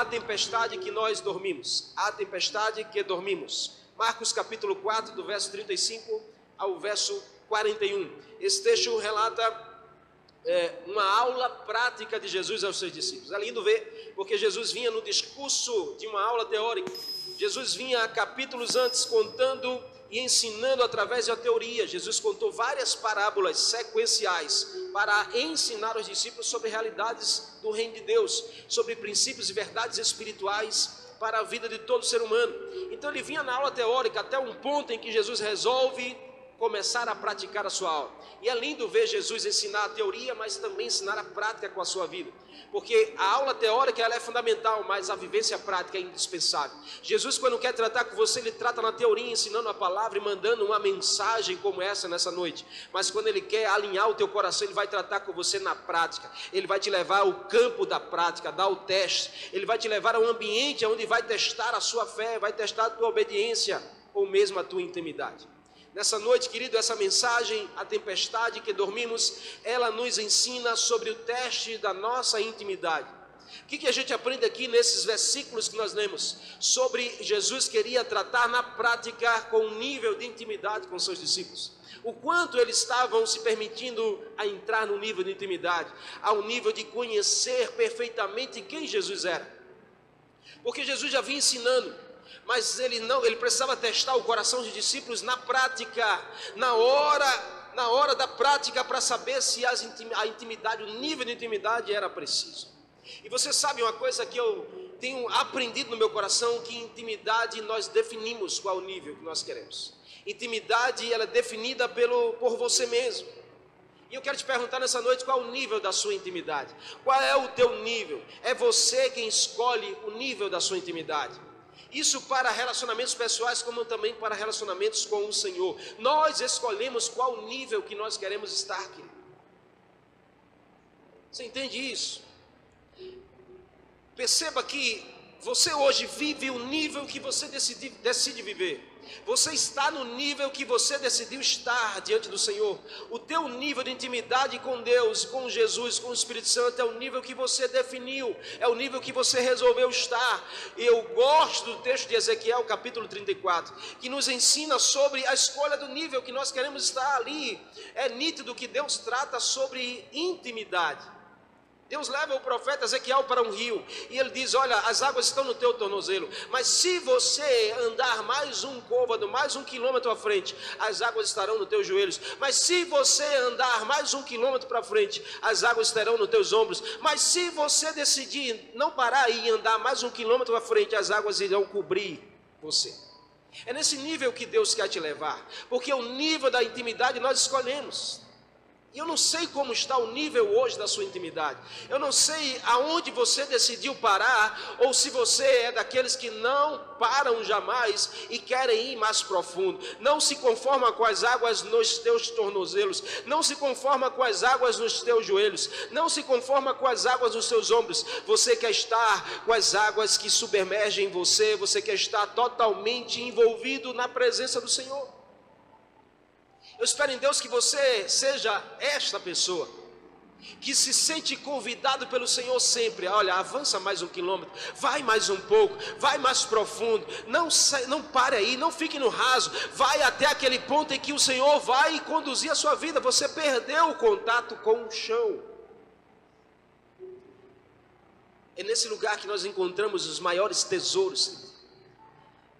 a tempestade que nós dormimos. A tempestade que dormimos. Marcos capítulo 4, do verso 35 ao verso 41. Esse texto relata é, uma aula prática de Jesus aos seus discípulos. É lindo ver, porque Jesus vinha no discurso de uma aula teórica. Jesus vinha capítulos antes contando e ensinando através da teoria. Jesus contou várias parábolas sequenciais para ensinar os discípulos sobre realidades do reino de Deus, sobre princípios e verdades espirituais para a vida de todo ser humano. Então ele vinha na aula teórica até um ponto em que Jesus resolve começar a praticar a sua aula. E é lindo ver Jesus ensinar a teoria, mas também ensinar a prática com a sua vida. Porque a aula teórica ela é fundamental, mas a vivência prática é indispensável. Jesus, quando quer tratar com você, ele trata na teoria, ensinando a palavra e mandando uma mensagem como essa nessa noite. Mas quando ele quer alinhar o teu coração, ele vai tratar com você na prática. Ele vai te levar ao campo da prática, dar o teste. Ele vai te levar a um ambiente onde vai testar a sua fé, vai testar a tua obediência ou mesmo a tua intimidade. Nessa noite, querido, essa mensagem, a tempestade que dormimos, ela nos ensina sobre o teste da nossa intimidade. O que, que a gente aprende aqui nesses versículos que nós lemos? Sobre Jesus queria tratar na prática com um nível de intimidade com seus discípulos. O quanto eles estavam se permitindo a entrar no nível de intimidade, ao nível de conhecer perfeitamente quem Jesus era. Porque Jesus já vinha ensinando mas ele não, ele precisava testar o coração dos discípulos na prática, na hora, na hora da prática para saber se a intimidade, o nível de intimidade era preciso. E você sabe uma coisa que eu tenho aprendido no meu coração que intimidade nós definimos qual o nível que nós queremos. Intimidade ela é definida pelo por você mesmo. E eu quero te perguntar nessa noite qual o nível da sua intimidade. Qual é o teu nível? É você quem escolhe o nível da sua intimidade. Isso para relacionamentos pessoais, como também para relacionamentos com o Senhor. Nós escolhemos qual nível que nós queremos estar aqui. Você entende isso? Perceba que você hoje vive o nível que você decide, decide viver. Você está no nível que você decidiu estar diante do Senhor. O teu nível de intimidade com Deus, com Jesus, com o Espírito Santo é o nível que você definiu, é o nível que você resolveu estar. Eu gosto do texto de Ezequiel, capítulo 34, que nos ensina sobre a escolha do nível que nós queremos estar ali. É nítido que Deus trata sobre intimidade. Deus leva o profeta Ezequiel para um rio e ele diz: Olha, as águas estão no teu tornozelo, mas se você andar mais um côvado, mais um quilômetro à frente, as águas estarão nos teus joelhos. Mas se você andar mais um quilômetro para frente, as águas estarão nos teus ombros. Mas se você decidir não parar e andar mais um quilômetro à frente, as águas irão cobrir você. É nesse nível que Deus quer te levar, porque o nível da intimidade nós escolhemos. E eu não sei como está o nível hoje da sua intimidade. Eu não sei aonde você decidiu parar, ou se você é daqueles que não param jamais e querem ir mais profundo. Não se conforma com as águas nos teus tornozelos, não se conforma com as águas nos teus joelhos, não se conforma com as águas nos seus ombros. Você quer estar com as águas que submergem você, você quer estar totalmente envolvido na presença do Senhor. Eu espero em Deus que você seja esta pessoa que se sente convidado pelo Senhor sempre. Olha, avança mais um quilômetro, vai mais um pouco, vai mais profundo. Não, não pare aí, não fique no raso. Vai até aquele ponto em que o Senhor vai conduzir a sua vida. Você perdeu o contato com o chão. É nesse lugar que nós encontramos os maiores tesouros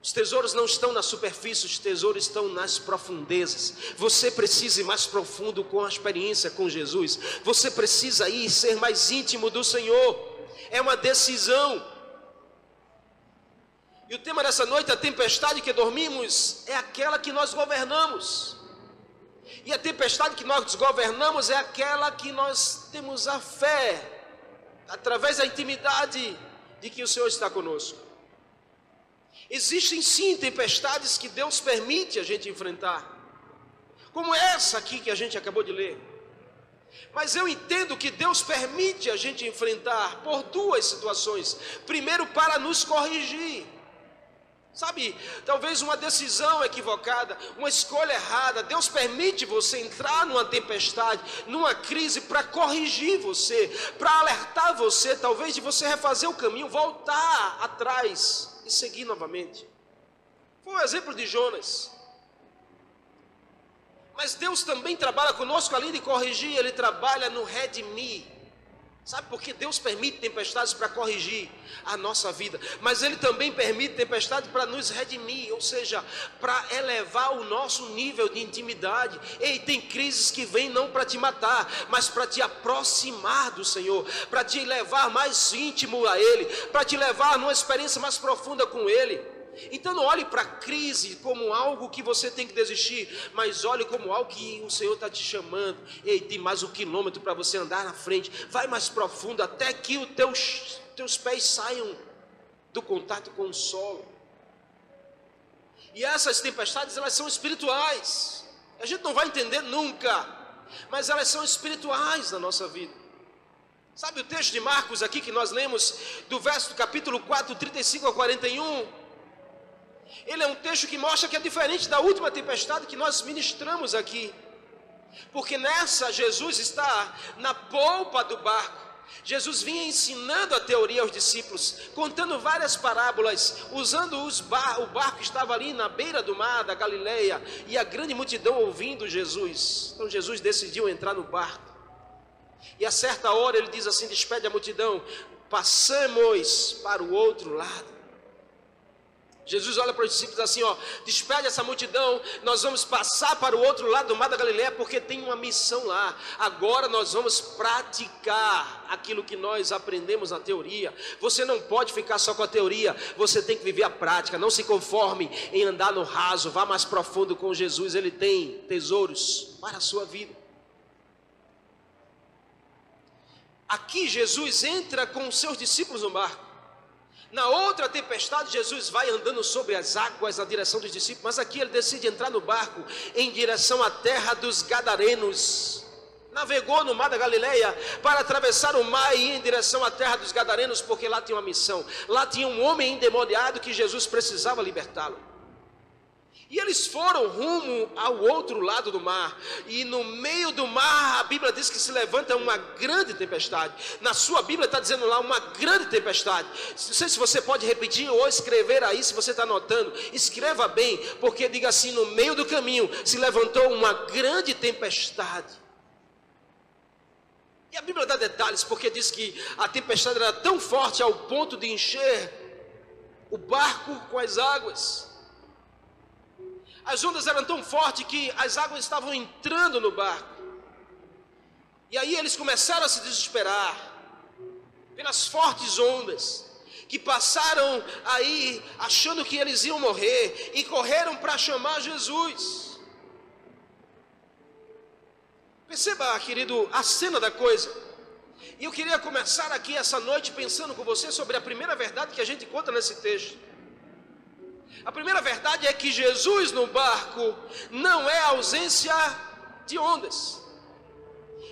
os tesouros não estão na superfície, os tesouros estão nas profundezas. Você precisa ir mais profundo com a experiência com Jesus. Você precisa ir ser mais íntimo do Senhor. É uma decisão. E o tema dessa noite, a tempestade que dormimos, é aquela que nós governamos. E a tempestade que nós governamos é aquela que nós temos a fé, através da intimidade de que o Senhor está conosco. Existem sim tempestades que Deus permite a gente enfrentar, como essa aqui que a gente acabou de ler. Mas eu entendo que Deus permite a gente enfrentar por duas situações. Primeiro, para nos corrigir. Sabe, talvez uma decisão equivocada, uma escolha errada. Deus permite você entrar numa tempestade, numa crise, para corrigir você, para alertar você, talvez de você refazer o caminho, voltar atrás e seguir novamente. Foi um exemplo de Jonas. Mas Deus também trabalha conosco, além de corrigir, Ele trabalha no redimir Sabe por que Deus permite tempestades para corrigir a nossa vida, mas Ele também permite tempestades para nos redimir, ou seja, para elevar o nosso nível de intimidade. Ei, tem crises que vêm não para te matar, mas para te aproximar do Senhor, para te levar mais íntimo a Ele, para te levar numa experiência mais profunda com Ele. Então não olhe para a crise como algo que você tem que desistir, mas olhe como algo que o Senhor está te chamando. Ei, tem mais um quilômetro para você andar na frente. Vai mais profundo até que os teus, teus pés saiam do contato com o solo. E essas tempestades, elas são espirituais. A gente não vai entender nunca, mas elas são espirituais na nossa vida. Sabe o texto de Marcos aqui que nós lemos, do verso do capítulo 4, 35 a 41? Ele é um texto que mostra que é diferente da última tempestade que nós ministramos aqui. Porque nessa Jesus está na polpa do barco. Jesus vinha ensinando a teoria aos discípulos, contando várias parábolas, usando bar, o barco que estava ali na beira do mar da Galileia, e a grande multidão ouvindo Jesus. Então Jesus decidiu entrar no barco. E a certa hora ele diz assim: despede a multidão, passamos para o outro lado. Jesus olha para os discípulos assim, ó, despede essa multidão, nós vamos passar para o outro lado do mar da Galileia porque tem uma missão lá. Agora nós vamos praticar aquilo que nós aprendemos na teoria. Você não pode ficar só com a teoria, você tem que viver a prática. Não se conforme em andar no raso, vá mais profundo com Jesus, ele tem tesouros para a sua vida. Aqui Jesus entra com os seus discípulos no barco. Na outra tempestade, Jesus vai andando sobre as águas na direção dos discípulos, mas aqui ele decide entrar no barco em direção à terra dos Gadarenos. Navegou no mar da Galileia para atravessar o mar e ir em direção à terra dos Gadarenos, porque lá tinha uma missão. Lá tinha um homem endemoniado que Jesus precisava libertá-lo. E eles foram rumo ao outro lado do mar. E no meio do mar, a Bíblia diz que se levanta uma grande tempestade. Na sua Bíblia está dizendo lá uma grande tempestade. Não sei se você pode repetir ou escrever aí, se você está anotando. Escreva bem, porque diga assim: no meio do caminho se levantou uma grande tempestade. E a Bíblia dá detalhes, porque diz que a tempestade era tão forte ao ponto de encher o barco com as águas. As ondas eram tão fortes que as águas estavam entrando no barco. E aí eles começaram a se desesperar pelas fortes ondas que passaram aí achando que eles iam morrer e correram para chamar Jesus. Perceba, querido, a cena da coisa. E eu queria começar aqui essa noite pensando com você sobre a primeira verdade que a gente conta nesse texto. A primeira verdade é que Jesus no barco não é ausência de ondas.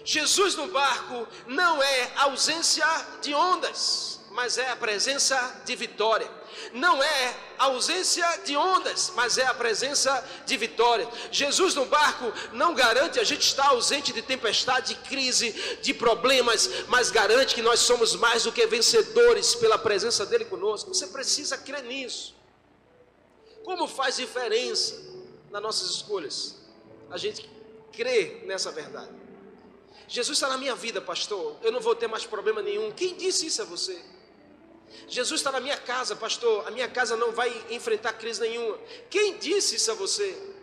Jesus no barco não é ausência de ondas, mas é a presença de vitória. Não é ausência de ondas, mas é a presença de vitória. Jesus no barco não garante a gente estar ausente de tempestade, de crise, de problemas, mas garante que nós somos mais do que vencedores pela presença dele conosco. Você precisa crer nisso. Como faz diferença nas nossas escolhas? A gente crê nessa verdade. Jesus está na minha vida, pastor. Eu não vou ter mais problema nenhum. Quem disse isso a você? Jesus está na minha casa, pastor. A minha casa não vai enfrentar crise nenhuma. Quem disse isso a você?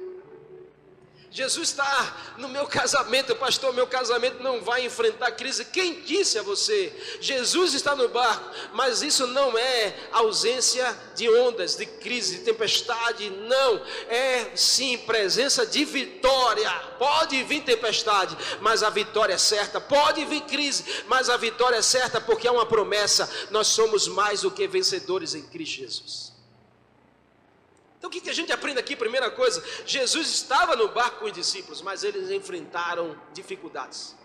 Jesus está no meu casamento, pastor. Meu casamento não vai enfrentar crise. Quem disse a você? Jesus está no barco, mas isso não é ausência de ondas, de crise, de tempestade. Não, é sim presença de vitória. Pode vir tempestade, mas a vitória é certa. Pode vir crise, mas a vitória é certa, porque é uma promessa. Nós somos mais do que vencedores em Cristo Jesus. Então o que, a gente aprende aqui? Primeira coisa, Jesus estava no barco com os discípulos, mas eles enfrentaram dificuldades.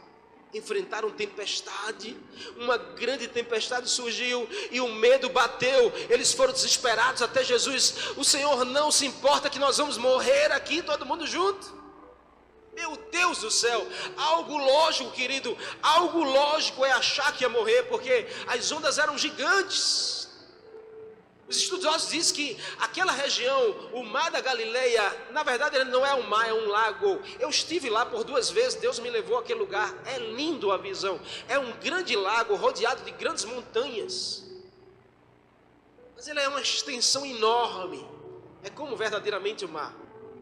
enfrentaram tempestade, uma grande tempestade surgiu e o medo bateu. Eles foram desesperados até Jesus. O Senhor não se importa que nós vamos morrer aqui, todo mundo junto. Meu Deus do céu, algo lógico, querido, algo lógico é achar que ia morrer, porque as ondas eram gigantes. Os estudiosos dizem que aquela região, o mar da Galileia, na verdade ele não é um mar, é um lago. Eu estive lá por duas vezes, Deus me levou àquele lugar. É lindo a visão. É um grande lago rodeado de grandes montanhas. Mas ele é uma extensão enorme. É como verdadeiramente o mar.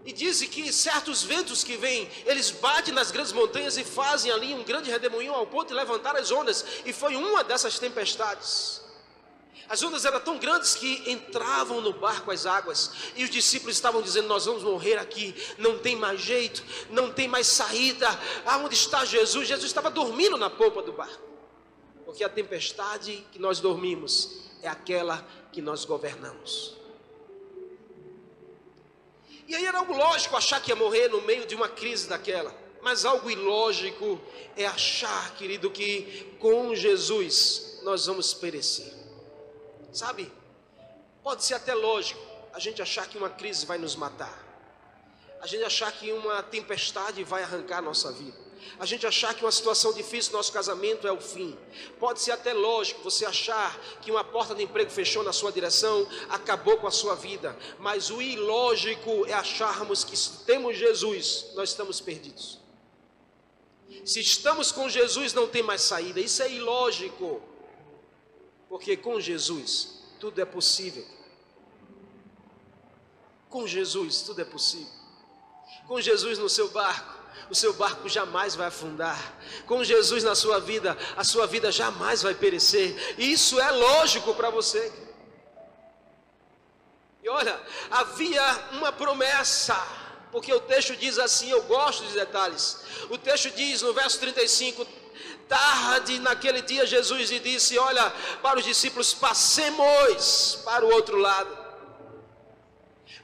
E dizem que certos ventos que vêm, eles batem nas grandes montanhas e fazem ali um grande redemoinho ao ponto de levantar as ondas. E foi uma dessas tempestades. As ondas eram tão grandes que entravam no barco as águas, e os discípulos estavam dizendo: Nós vamos morrer aqui, não tem mais jeito, não tem mais saída. Aonde está Jesus? Jesus estava dormindo na polpa do barco, porque a tempestade que nós dormimos é aquela que nós governamos. E aí era algo lógico achar que ia morrer no meio de uma crise daquela, mas algo ilógico é achar, querido, que com Jesus nós vamos perecer. Sabe? Pode ser até lógico a gente achar que uma crise vai nos matar. A gente achar que uma tempestade vai arrancar a nossa vida. A gente achar que uma situação difícil no nosso casamento é o fim. Pode ser até lógico você achar que uma porta de emprego fechou na sua direção, acabou com a sua vida. Mas o ilógico é acharmos que se temos Jesus, nós estamos perdidos. Se estamos com Jesus, não tem mais saída. Isso é ilógico. Porque com Jesus tudo é possível. Com Jesus tudo é possível. Com Jesus no seu barco, o seu barco jamais vai afundar. Com Jesus na sua vida, a sua vida jamais vai perecer. E isso é lógico para você. E olha, havia uma promessa, porque o texto diz assim, eu gosto de detalhes. O texto diz no verso 35: Tarde naquele dia, Jesus lhe disse: Olha, para os discípulos, passemos para o outro lado.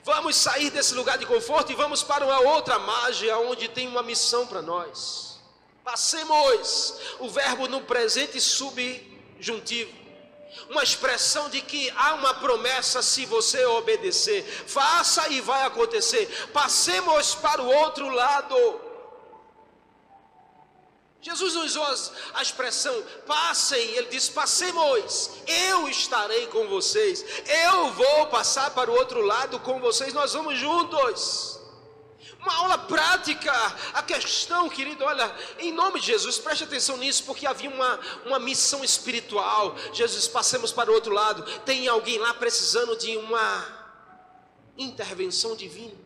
Vamos sair desse lugar de conforto e vamos para uma outra margem, onde tem uma missão para nós. Passemos o verbo no presente subjuntivo, uma expressão de que há uma promessa se você obedecer. Faça e vai acontecer. Passemos para o outro lado. Jesus usou a expressão passem, ele disse: passemos, eu estarei com vocês, eu vou passar para o outro lado com vocês, nós vamos juntos. Uma aula prática, a questão, querido, olha, em nome de Jesus, preste atenção nisso, porque havia uma, uma missão espiritual. Jesus, passemos para o outro lado, tem alguém lá precisando de uma intervenção divina.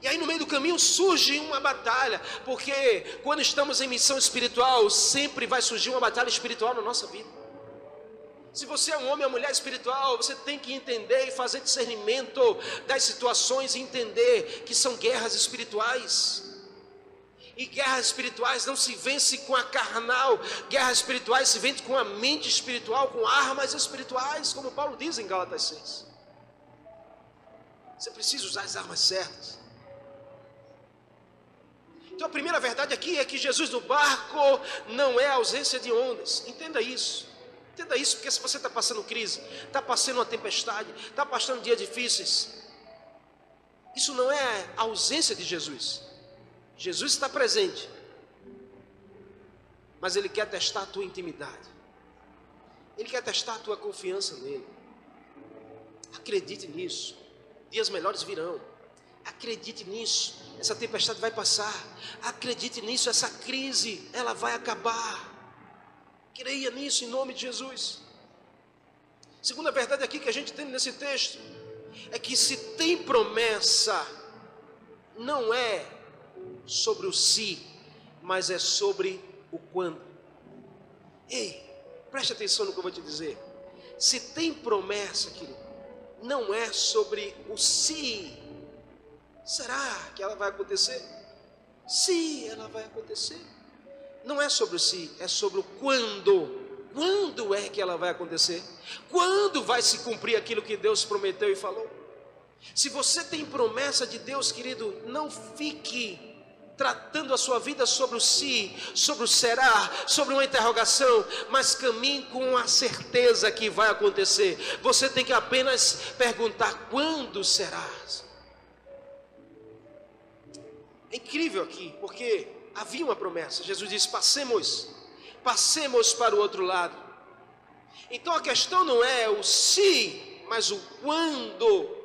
E aí no meio do caminho surge uma batalha, porque quando estamos em missão espiritual, sempre vai surgir uma batalha espiritual na nossa vida. Se você é um homem ou mulher espiritual, você tem que entender e fazer discernimento das situações e entender que são guerras espirituais. E guerras espirituais não se vence com a carnal, guerras espirituais se vence com a mente espiritual, com armas espirituais, como Paulo diz em Gálatas 6. Você precisa usar as armas certas. Então a primeira verdade aqui é que Jesus no barco não é ausência de ondas. Entenda isso. Entenda isso, porque se você está passando crise, está passando uma tempestade, está passando dias difíceis, isso não é ausência de Jesus. Jesus está presente, mas Ele quer testar a tua intimidade, Ele quer testar a tua confiança nele. Acredite nisso, dias melhores virão. Acredite nisso, essa tempestade vai passar. Acredite nisso, essa crise, ela vai acabar. Creia nisso em nome de Jesus. Segunda verdade aqui que a gente tem nesse texto é que se tem promessa, não é sobre o se, mas é sobre o quando. Ei, preste atenção no que eu vou te dizer. Se tem promessa, querido, não é sobre o se, Será que ela vai acontecer? Sim, ela vai acontecer. Não é sobre se, é sobre o quando. Quando é que ela vai acontecer? Quando vai se cumprir aquilo que Deus prometeu e falou? Se você tem promessa de Deus, querido, não fique tratando a sua vida sobre o si, sobre o será, sobre uma interrogação, mas caminhe com a certeza que vai acontecer. Você tem que apenas perguntar quando será. É incrível aqui, porque havia uma promessa. Jesus disse: passemos, passemos para o outro lado. Então a questão não é o se, mas o quando.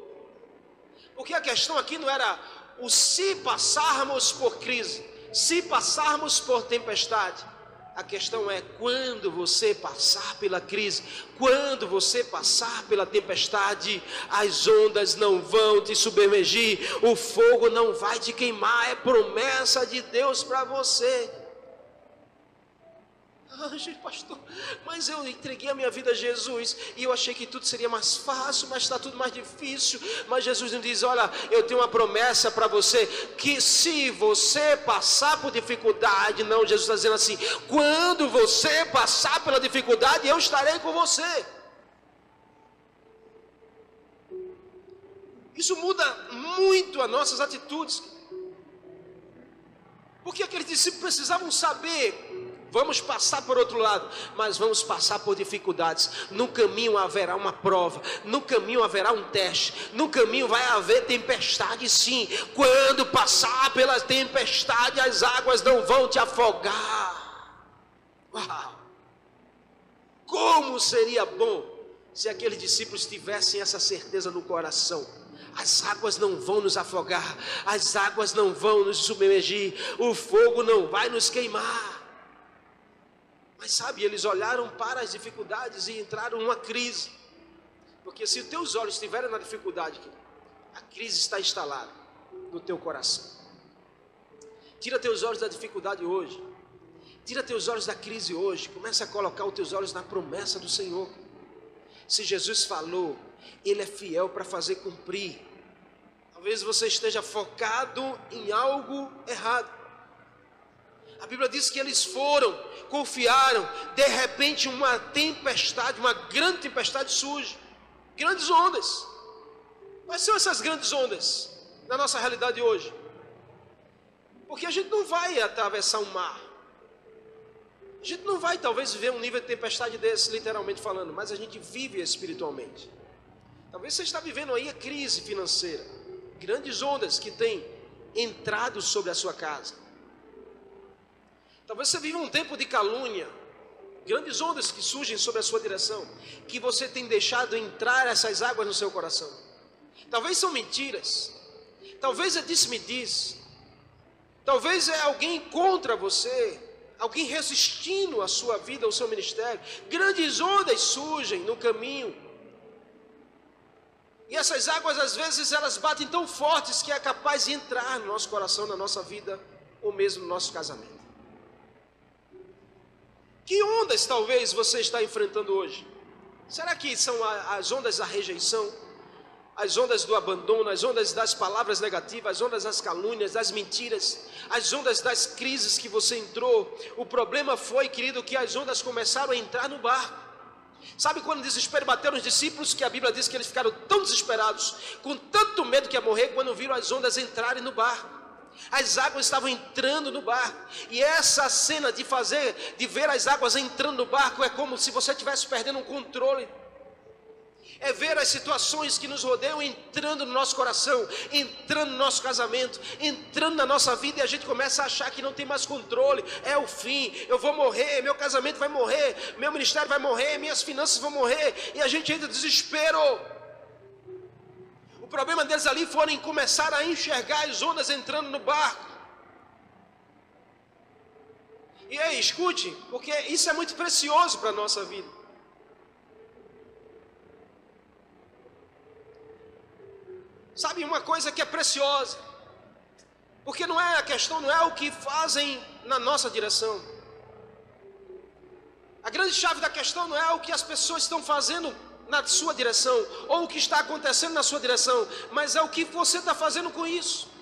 Porque a questão aqui não era o se passarmos por crise, se passarmos por tempestade. A questão é quando você passar pela crise, quando você passar pela tempestade, as ondas não vão te submergir, o fogo não vai te queimar, é promessa de Deus para você. Ah, pastor, mas eu entreguei a minha vida a Jesus e eu achei que tudo seria mais fácil, mas está tudo mais difícil. Mas Jesus nos diz: Olha, eu tenho uma promessa para você: que se você passar por dificuldade, não, Jesus está dizendo assim: quando você passar pela dificuldade, eu estarei com você. Isso muda muito as nossas atitudes. Porque aqueles discípulos precisavam saber Vamos passar por outro lado, mas vamos passar por dificuldades. No caminho haverá uma prova, no caminho haverá um teste, no caminho vai haver tempestade, sim. Quando passar pela tempestade, as águas não vão te afogar. Uau! Como seria bom se aqueles discípulos tivessem essa certeza no coração. As águas não vão nos afogar, as águas não vão nos submergir, o fogo não vai nos queimar. Mas sabe, eles olharam para as dificuldades e entraram numa crise. Porque se os teus olhos estiverem na dificuldade, a crise está instalada no teu coração. Tira teus olhos da dificuldade hoje. Tira teus olhos da crise hoje. Começa a colocar os teus olhos na promessa do Senhor. Se Jesus falou, Ele é fiel para fazer cumprir. Talvez você esteja focado em algo errado. A Bíblia diz que eles foram, confiaram, de repente uma tempestade, uma grande tempestade surge, grandes ondas. Quais são essas grandes ondas na nossa realidade hoje? Porque a gente não vai atravessar um mar. A gente não vai talvez viver um nível de tempestade desse, literalmente falando, mas a gente vive espiritualmente. Talvez você está vivendo aí a crise financeira, grandes ondas que têm entrado sobre a sua casa. Talvez você viva um tempo de calúnia, grandes ondas que surgem sobre a sua direção, que você tem deixado entrar essas águas no seu coração. Talvez são mentiras, talvez é disse-me-diz, talvez é alguém contra você, alguém resistindo à sua vida, ao seu ministério. Grandes ondas surgem no caminho. E essas águas, às vezes, elas batem tão fortes que é capaz de entrar no nosso coração, na nossa vida, ou mesmo no nosso casamento. Que ondas talvez você está enfrentando hoje? Será que são as ondas da rejeição, as ondas do abandono, as ondas das palavras negativas, as ondas das calúnias, das mentiras, as ondas das crises que você entrou? O problema foi, querido, que as ondas começaram a entrar no barco. Sabe quando o desespero bateu nos discípulos, que a Bíblia diz que eles ficaram tão desesperados, com tanto medo que ia morrer, quando viram as ondas entrarem no barco. As águas estavam entrando no barco. E essa cena de fazer, de ver as águas entrando no barco, é como se você estivesse perdendo um controle. É ver as situações que nos rodeiam entrando no nosso coração, entrando no nosso casamento, entrando na nossa vida e a gente começa a achar que não tem mais controle. É o fim, eu vou morrer, meu casamento vai morrer, meu ministério vai morrer, minhas finanças vão morrer. E a gente entra em desespero problema deles ali foi começar a enxergar as ondas entrando no barco. E aí, escute, porque isso é muito precioso para a nossa vida. Sabe uma coisa que é preciosa? Porque não é a questão, não é o que fazem na nossa direção. A grande chave da questão não é o que as pessoas estão fazendo na sua direção, ou o que está acontecendo na sua direção, mas é o que você está fazendo com isso.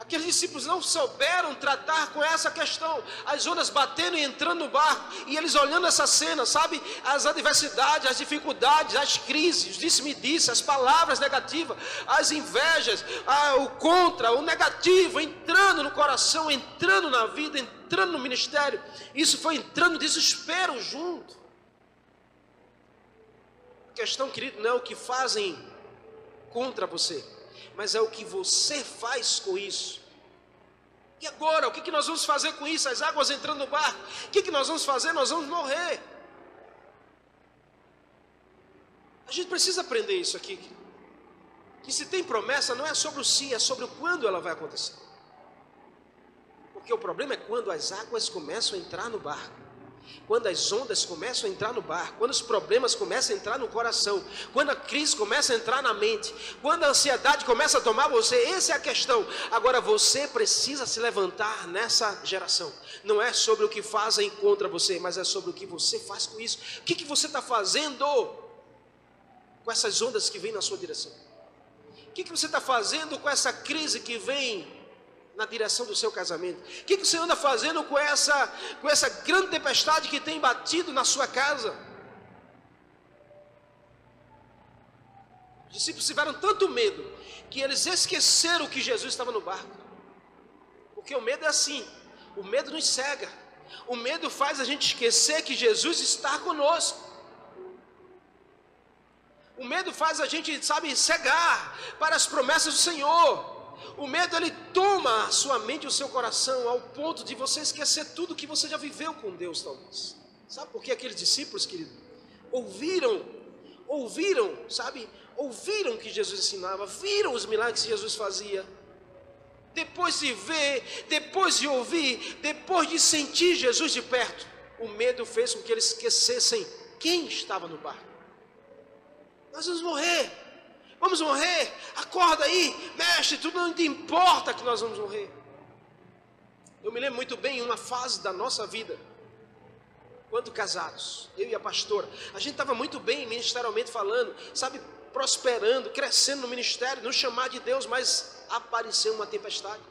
Aqueles discípulos não souberam tratar com essa questão. As ondas batendo e entrando no barco. E eles olhando essa cena, sabe? As adversidades, as dificuldades, as crises, disse-me disse, as palavras negativas, as invejas, o contra, o negativo, entrando no coração, entrando na vida, entrando no ministério. Isso foi entrando desespero junto. Questão, querido, não é o que fazem contra você mas é o que você faz com isso. E agora, o que, nós vamos fazer com isso? As águas entrando no barco, o que, nós vamos fazer? Nós vamos morrer. A gente precisa aprender isso aqui. Que se tem promessa, não é sobre o se, é sobre o quando ela vai acontecer. Porque o problema é quando as águas começam a entrar no barco quando as ondas começam a entrar no barco, quando os problemas começam a entrar no coração, quando a crise começa a entrar na mente, quando a ansiedade começa a tomar você, essa é a questão. Agora você precisa se levantar nessa geração. Não é sobre o que fazem contra você, mas é sobre o que você faz com isso. O que, que você está fazendo com essas ondas que vêm na sua direção? O que, que você está fazendo com essa crise que vem na direção do seu casamento? O que, que você anda fazendo com essa, com essa grande tempestade que tem batido na sua casa? Os discípulos tiveram tanto medo que eles esqueceram que Jesus estava no barco. Porque o medo é assim: o medo nos cega, o medo faz a gente esquecer que Jesus está conosco. O medo faz a gente, sabe, cegar para as promessas do Senhor. O medo ele toma a sua mente e o seu coração ao ponto de você esquecer tudo que você já viveu com Deus, talvez. Sabe por que aqueles discípulos, querido, ouviram, ouviram, sabe? Ouviram que Jesus ensinava, viram os milagres que Jesus fazia. Depois de ver, depois de ouvir, depois de sentir Jesus de perto, o medo fez com que eles esquecessem quem estava no barco. Nós vamos morrer. Vamos morrer? Acorda aí, mestre, tudo não te importa que nós vamos morrer. Eu me lembro muito bem uma fase da nossa vida, quando casados, eu e a pastora, a gente estava muito bem ministerialmente falando, sabe, prosperando, crescendo no ministério, no chamar de Deus, mas apareceu uma tempestade.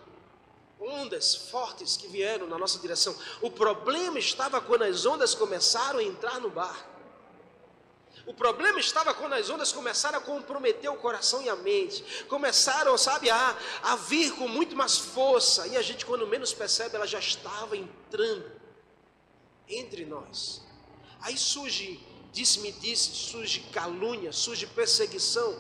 Ondas fortes que vieram na nossa direção. O problema estava quando as ondas começaram a entrar no barco. O problema estava quando as ondas começaram a comprometer o coração e a mente, começaram, sabe, a, a vir com muito mais força, e a gente, quando menos percebe, ela já estava entrando entre nós. Aí surge, disse-me disse, surge calúnia, surge perseguição,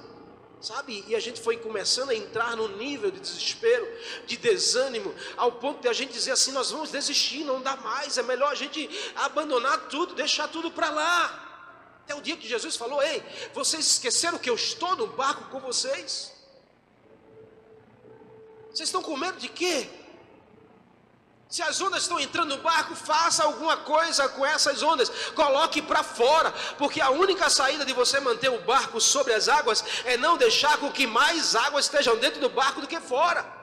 sabe? E a gente foi começando a entrar no nível de desespero, de desânimo, ao ponto de a gente dizer assim: nós vamos desistir, não dá mais, é melhor a gente abandonar tudo, deixar tudo para lá. Até o dia que Jesus falou: Ei, vocês esqueceram que eu estou no barco com vocês? Vocês estão com medo de quê? Se as ondas estão entrando no barco, faça alguma coisa com essas ondas, coloque para fora, porque a única saída de você manter o barco sobre as águas é não deixar com que mais águas estejam dentro do barco do que fora.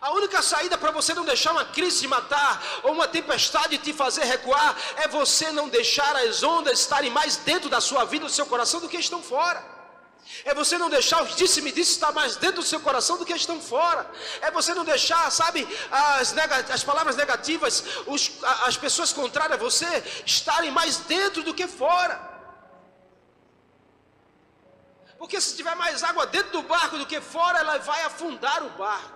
A única saída para você não deixar uma crise te matar ou uma tempestade te fazer recuar é você não deixar as ondas estarem mais dentro da sua vida, do seu coração, do que estão fora. É você não deixar os disse-me disse estar mais dentro do seu coração do que estão fora. É você não deixar, sabe, as, as palavras negativas, os, as pessoas contrárias a você estarem mais dentro do que fora. Porque se tiver mais água dentro do barco do que fora, ela vai afundar o barco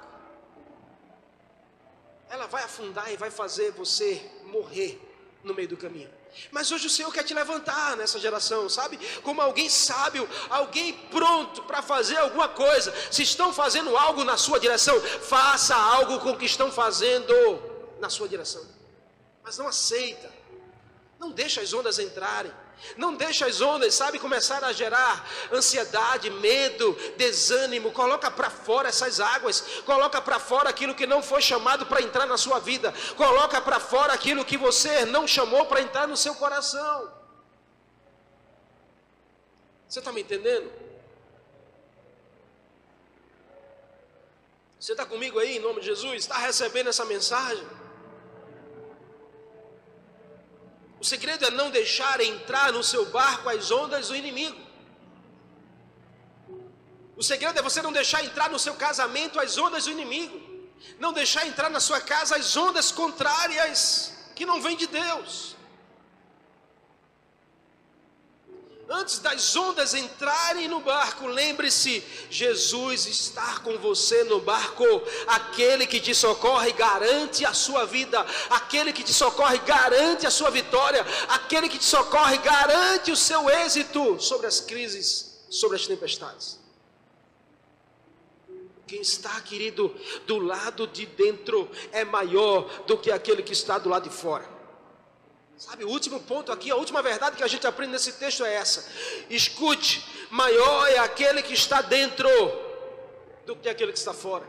ela vai afundar e vai fazer você morrer no meio do caminho. Mas hoje o Senhor quer te levantar nessa geração, sabe? Como alguém sábio, alguém pronto para fazer alguma coisa. Se estão fazendo algo na sua direção, faça algo com o que estão fazendo na sua direção. Mas não aceita. Não deixa as ondas entrarem. Não deixa as ondas, sabe, começar a gerar ansiedade, medo, desânimo. Coloca para fora essas águas. Coloca para fora aquilo que não foi chamado para entrar na sua vida. Coloca para fora aquilo que você não chamou para entrar no seu coração. Você está me entendendo? Você está comigo aí em nome de Jesus? Está recebendo essa mensagem? O segredo é não deixar entrar no seu barco as ondas do inimigo. O segredo é você não deixar entrar no seu casamento as ondas do inimigo, não deixar entrar na sua casa as ondas contrárias que não vêm de Deus. Antes das ondas entrarem no barco, lembre-se: Jesus está com você no barco. Aquele que te socorre garante a sua vida. Aquele que te socorre garante a sua vitória. Aquele que te socorre garante o seu êxito sobre as crises, sobre as tempestades. Quem está, querido, do lado de dentro é maior do que aquele que está do lado de fora. Sabe, o último ponto aqui, a última verdade que a gente aprende nesse texto é essa. Escute, maior é aquele que está dentro do que aquele que está fora.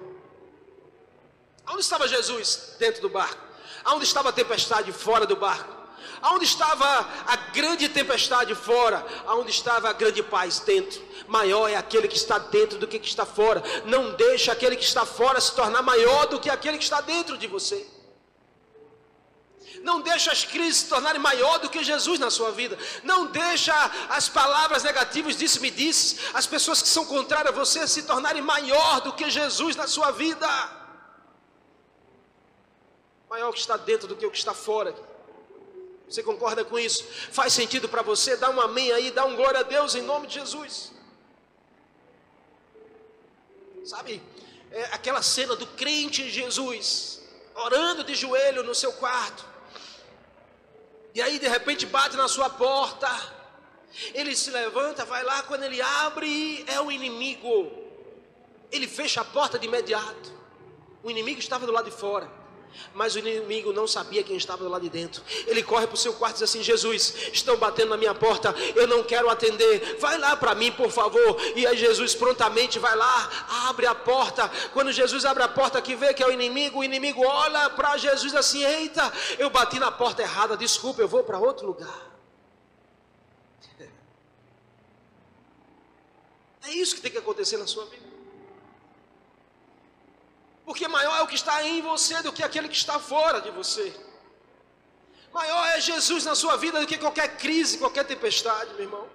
Aonde estava Jesus? Dentro do barco. Aonde estava a tempestade? Fora do barco. Aonde estava a grande tempestade fora? Aonde estava a grande paz dentro? Maior é aquele que está dentro do que, que está fora. Não deixe aquele que está fora se tornar maior do que aquele que está dentro de você. Não deixa as crises se tornarem maior do que Jesus na sua vida. Não deixa as palavras negativas, disse-me disse, as pessoas que são contrárias a você se tornarem maior do que Jesus na sua vida. Maior o que está dentro do que o que está fora. Você concorda com isso? Faz sentido para você? Dá um amém aí, dá um glória a Deus em nome de Jesus. Sabe, é aquela cena do crente em Jesus, orando de joelho no seu quarto, e aí de repente bate na sua porta. Ele se levanta, vai lá, quando ele abre, é o inimigo. Ele fecha a porta de imediato. O inimigo estava do lado de fora. Mas o inimigo não sabia quem estava lado de dentro. Ele corre para o seu quarto e diz assim: Jesus, estão batendo na minha porta, eu não quero atender. Vai lá para mim, por favor. E aí Jesus prontamente vai lá, abre a porta. Quando Jesus abre a porta, que vê que é o inimigo, o inimigo olha para Jesus assim: Eita, eu bati na porta errada, desculpa, eu vou para outro lugar. É isso que tem que acontecer na sua vida. Porque maior é o que está em você do que aquele que está fora de você. Maior é Jesus na sua vida do que qualquer crise, qualquer tempestade, meu irmão.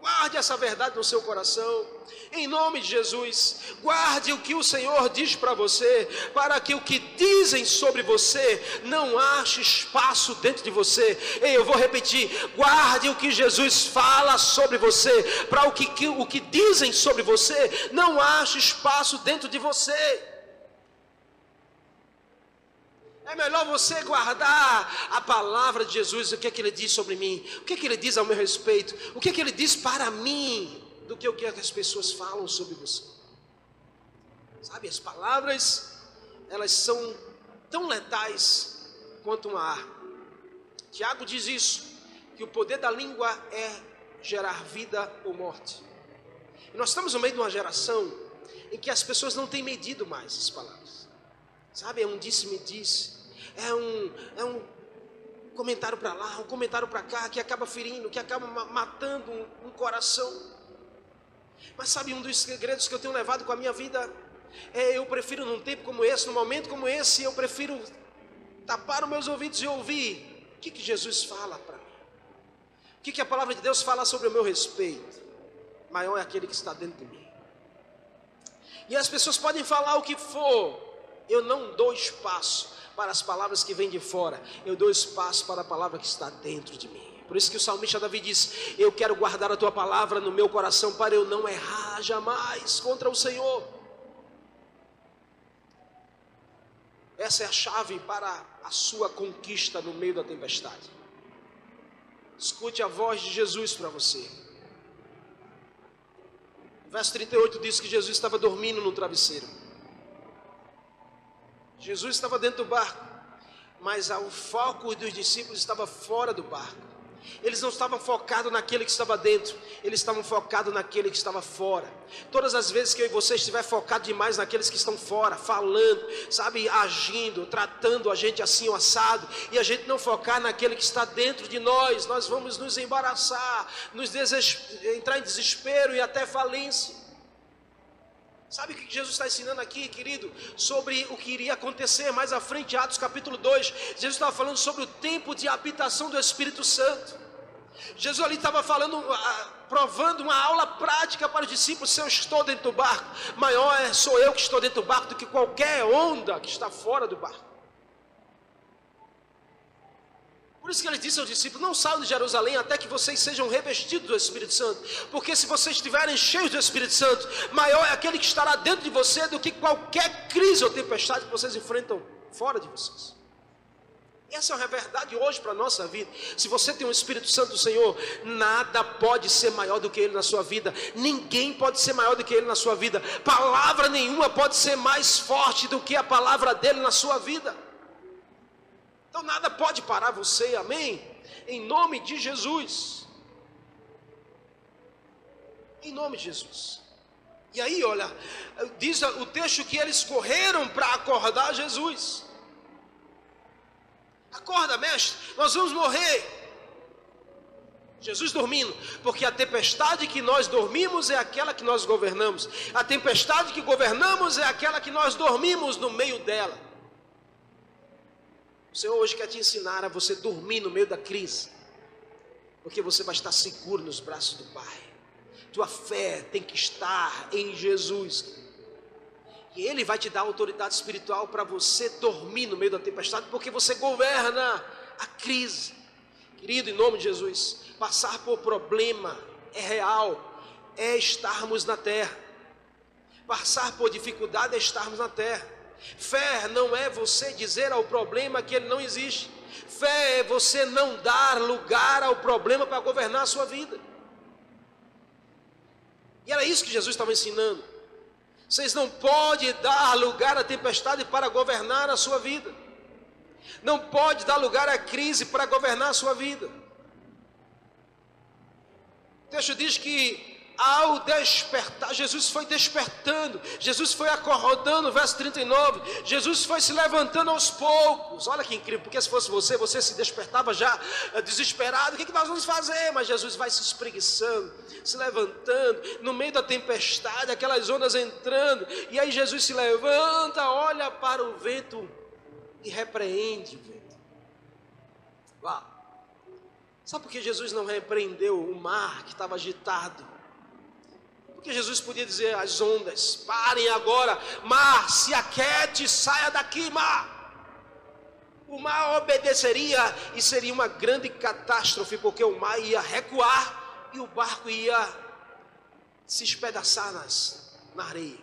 Guarde essa verdade no seu coração, em nome de Jesus. Guarde o que o Senhor diz para você, para que o que dizem sobre você não ache espaço dentro de você. Ei, eu vou repetir: guarde o que Jesus fala sobre você, para o que, que, o que dizem sobre você não ache espaço dentro de você. É melhor você guardar a palavra de Jesus, o que é que ele diz sobre mim, o que é que ele diz ao meu respeito, o que é que ele diz para mim, do que o que as pessoas falam sobre você. Sabe, as palavras, elas são tão letais quanto uma arma. Tiago diz isso, que o poder da língua é gerar vida ou morte. E nós estamos no meio de uma geração em que as pessoas não têm medido mais as palavras. Sabe, é um disse-me disse é um, é um comentário para lá, um comentário para cá, que acaba ferindo, que acaba matando um, um coração. Mas sabe, um dos segredos que eu tenho levado com a minha vida é eu prefiro num tempo como esse, num momento como esse, eu prefiro tapar os meus ouvidos e ouvir o que, que Jesus fala para mim. O que, que a palavra de Deus fala sobre o meu respeito. Maior é aquele que está dentro de mim. E as pessoas podem falar o que for, eu não dou espaço para as palavras que vêm de fora, eu dou espaço para a palavra que está dentro de mim. Por isso que o salmista Davi diz: Eu quero guardar a tua palavra no meu coração para eu não errar jamais contra o Senhor. Essa é a chave para a sua conquista no meio da tempestade. Escute a voz de Jesus para você. Verso 38 diz que Jesus estava dormindo no travesseiro. Jesus estava dentro do barco, mas o foco dos discípulos estava fora do barco. Eles não estavam focados naquele que estava dentro, eles estavam focados naquele que estava fora. Todas as vezes que eu e você estiver focado demais naqueles que estão fora, falando, sabe, agindo, tratando a gente assim assado, e a gente não focar naquele que está dentro de nós, nós vamos nos embaraçar, nos entrar em desespero e até falência. Sabe o que Jesus está ensinando aqui, querido? Sobre o que iria acontecer mais à frente, Atos capítulo 2. Jesus estava falando sobre o tempo de habitação do Espírito Santo. Jesus ali estava falando, provando uma aula prática para os discípulos: se eu estou dentro do barco, maior sou eu que estou dentro do barco do que qualquer onda que está fora do barco. Por isso que ele disse aos discípulos: Não saiam de Jerusalém até que vocês sejam revestidos do Espírito Santo. Porque se vocês estiverem cheios do Espírito Santo, maior é aquele que estará dentro de você do que qualquer crise ou tempestade que vocês enfrentam fora de vocês. Essa é uma verdade hoje para a nossa vida. Se você tem o Espírito Santo do Senhor, nada pode ser maior do que Ele na sua vida. Ninguém pode ser maior do que Ele na sua vida. Palavra nenhuma pode ser mais forte do que a palavra dele na sua vida. Então nada pode parar você, amém? Em nome de Jesus. Em nome de Jesus. E aí, olha, diz o texto que eles correram para acordar Jesus. Acorda, mestre, nós vamos morrer. Jesus dormindo, porque a tempestade que nós dormimos é aquela que nós governamos, a tempestade que governamos é aquela que nós dormimos no meio dela. O Senhor hoje quer te ensinar a você dormir no meio da crise, porque você vai estar seguro nos braços do Pai. Tua fé tem que estar em Jesus. E Ele vai te dar autoridade espiritual para você dormir no meio da tempestade, porque você governa a crise. Querido, em nome de Jesus, passar por problema é real, é estarmos na terra. Passar por dificuldade é estarmos na terra. Fé não é você dizer ao problema que ele não existe. Fé é você não dar lugar ao problema para governar a sua vida. E era isso que Jesus estava ensinando. Vocês não podem dar lugar à tempestade para governar a sua vida. Não pode dar lugar à crise para governar a sua vida. O texto diz que ao despertar, Jesus foi despertando, Jesus foi acordando, verso 39, Jesus foi se levantando aos poucos. Olha que incrível, porque se fosse você, você se despertava já eh, desesperado. O que, que nós vamos fazer? Mas Jesus vai se espreguiçando, se levantando, no meio da tempestade, aquelas ondas entrando, e aí Jesus se levanta, olha para o vento e repreende o vento. Uau. Sabe por que Jesus não repreendeu o mar que estava agitado? Porque Jesus podia dizer às ondas: parem agora, mar, se aquete, saia daqui, mar. O mar obedeceria e seria uma grande catástrofe, porque o mar ia recuar e o barco ia se espedaçar nas, na areia.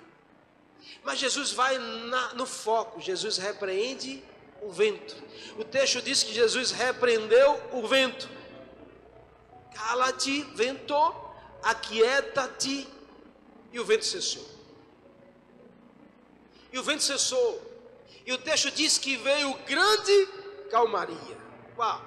Mas Jesus vai na, no foco, Jesus repreende o vento. O texto diz que Jesus repreendeu o vento. Cala-te, vento, aquieta-te e o vento cessou. E o vento cessou. E o texto diz que veio grande calmaria. Uau!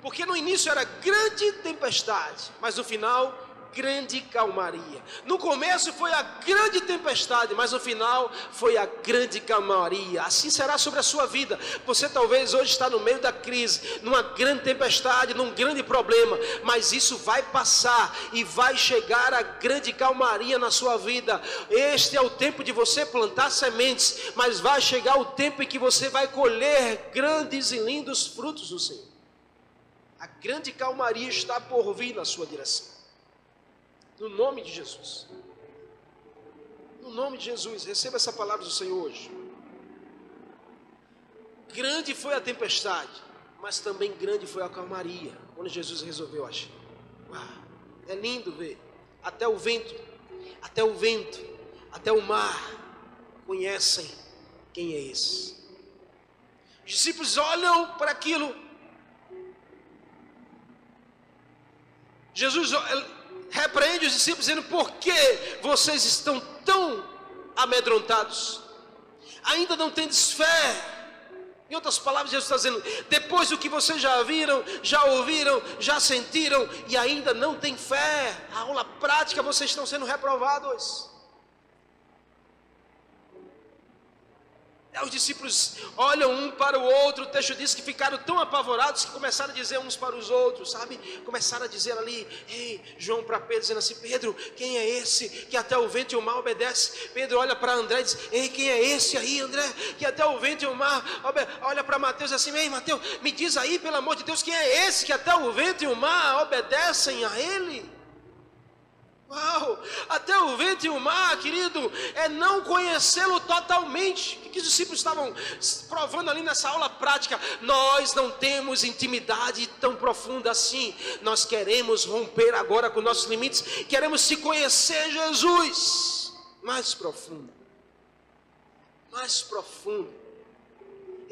Porque no início era grande tempestade, mas no final grande calmaria. No começo foi a grande tempestade, mas no final foi a grande calmaria. Assim será sobre a sua vida. Você talvez hoje está no meio da crise, numa grande tempestade, num grande problema, mas isso vai passar e vai chegar a grande calmaria na sua vida. Este é o tempo de você plantar sementes, mas vai chegar o tempo em que você vai colher grandes e lindos frutos do Senhor. A grande calmaria está por vir na sua direção. No nome de Jesus. No nome de Jesus, receba essa palavra do Senhor hoje. Grande foi a tempestade, mas também grande foi a calmaria, quando Jesus resolveu agir. Uau, é lindo ver. Até o vento, até o vento, até o mar conhecem quem é esse. Os discípulos olham para aquilo. Jesus repreende os discípulos, dizendo: Por que vocês estão tão amedrontados? Ainda não tendes fé. Em outras palavras, Jesus está dizendo: depois do que vocês já viram, já ouviram, já sentiram e ainda não têm fé, a aula prática vocês estão sendo reprovados. Os discípulos olham um para o outro, o texto diz que ficaram tão apavorados que começaram a dizer uns para os outros, sabe? Começaram a dizer ali, ei, João para Pedro, dizendo assim: Pedro, quem é esse que até o vento e o mar obedece? Pedro olha para André e diz: Ei, quem é esse aí, André, que até o vento e o mar olha para Mateus assim: Ei, Mateus, me diz aí, pelo amor de Deus, quem é esse que até o vento e o mar obedecem a ele? Uau! Até o vento e o mar, querido, é não conhecê-lo totalmente. O que os discípulos estavam provando ali nessa aula prática? Nós não temos intimidade tão profunda assim. Nós queremos romper agora com nossos limites. Queremos se conhecer Jesus mais profundo. Mais profundo.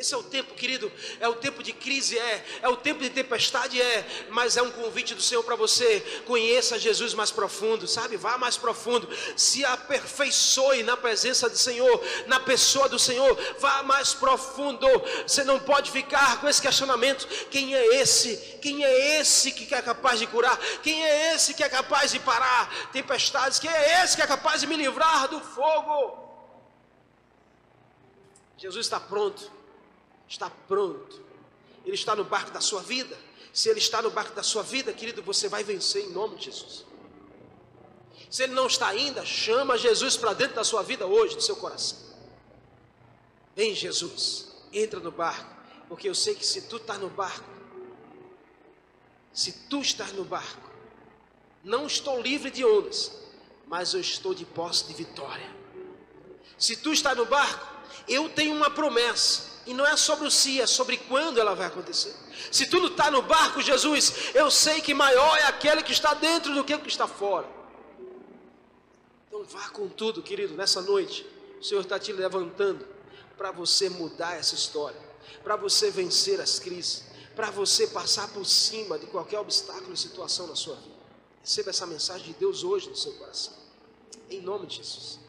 Esse é o tempo, querido, é o tempo de crise, é, é o tempo de tempestade, é, mas é um convite do Senhor para você. Conheça Jesus mais profundo, sabe? Vá mais profundo, se aperfeiçoe na presença do Senhor, na pessoa do Senhor, vá mais profundo. Você não pode ficar com esse questionamento: quem é esse? Quem é esse que é capaz de curar? Quem é esse que é capaz de parar tempestades? Quem é esse que é capaz de me livrar do fogo? Jesus está pronto está pronto. Ele está no barco da sua vida. Se ele está no barco da sua vida, querido, você vai vencer em nome de Jesus. Se ele não está ainda, chama Jesus para dentro da sua vida hoje, do seu coração. Vem, Jesus, entra no barco, porque eu sei que se tu está no barco, se tu estás no barco, não estou livre de ondas, mas eu estou de posse de vitória. Se tu está no barco, eu tenho uma promessa e não é sobre o se, é sobre quando ela vai acontecer. Se tudo está no barco, Jesus, eu sei que maior é aquele que está dentro do que o que está fora. Então vá com tudo, querido, nessa noite. O Senhor está te levantando para você mudar essa história, para você vencer as crises, para você passar por cima de qualquer obstáculo e situação na sua vida. Receba essa mensagem de Deus hoje no seu coração. Em nome de Jesus.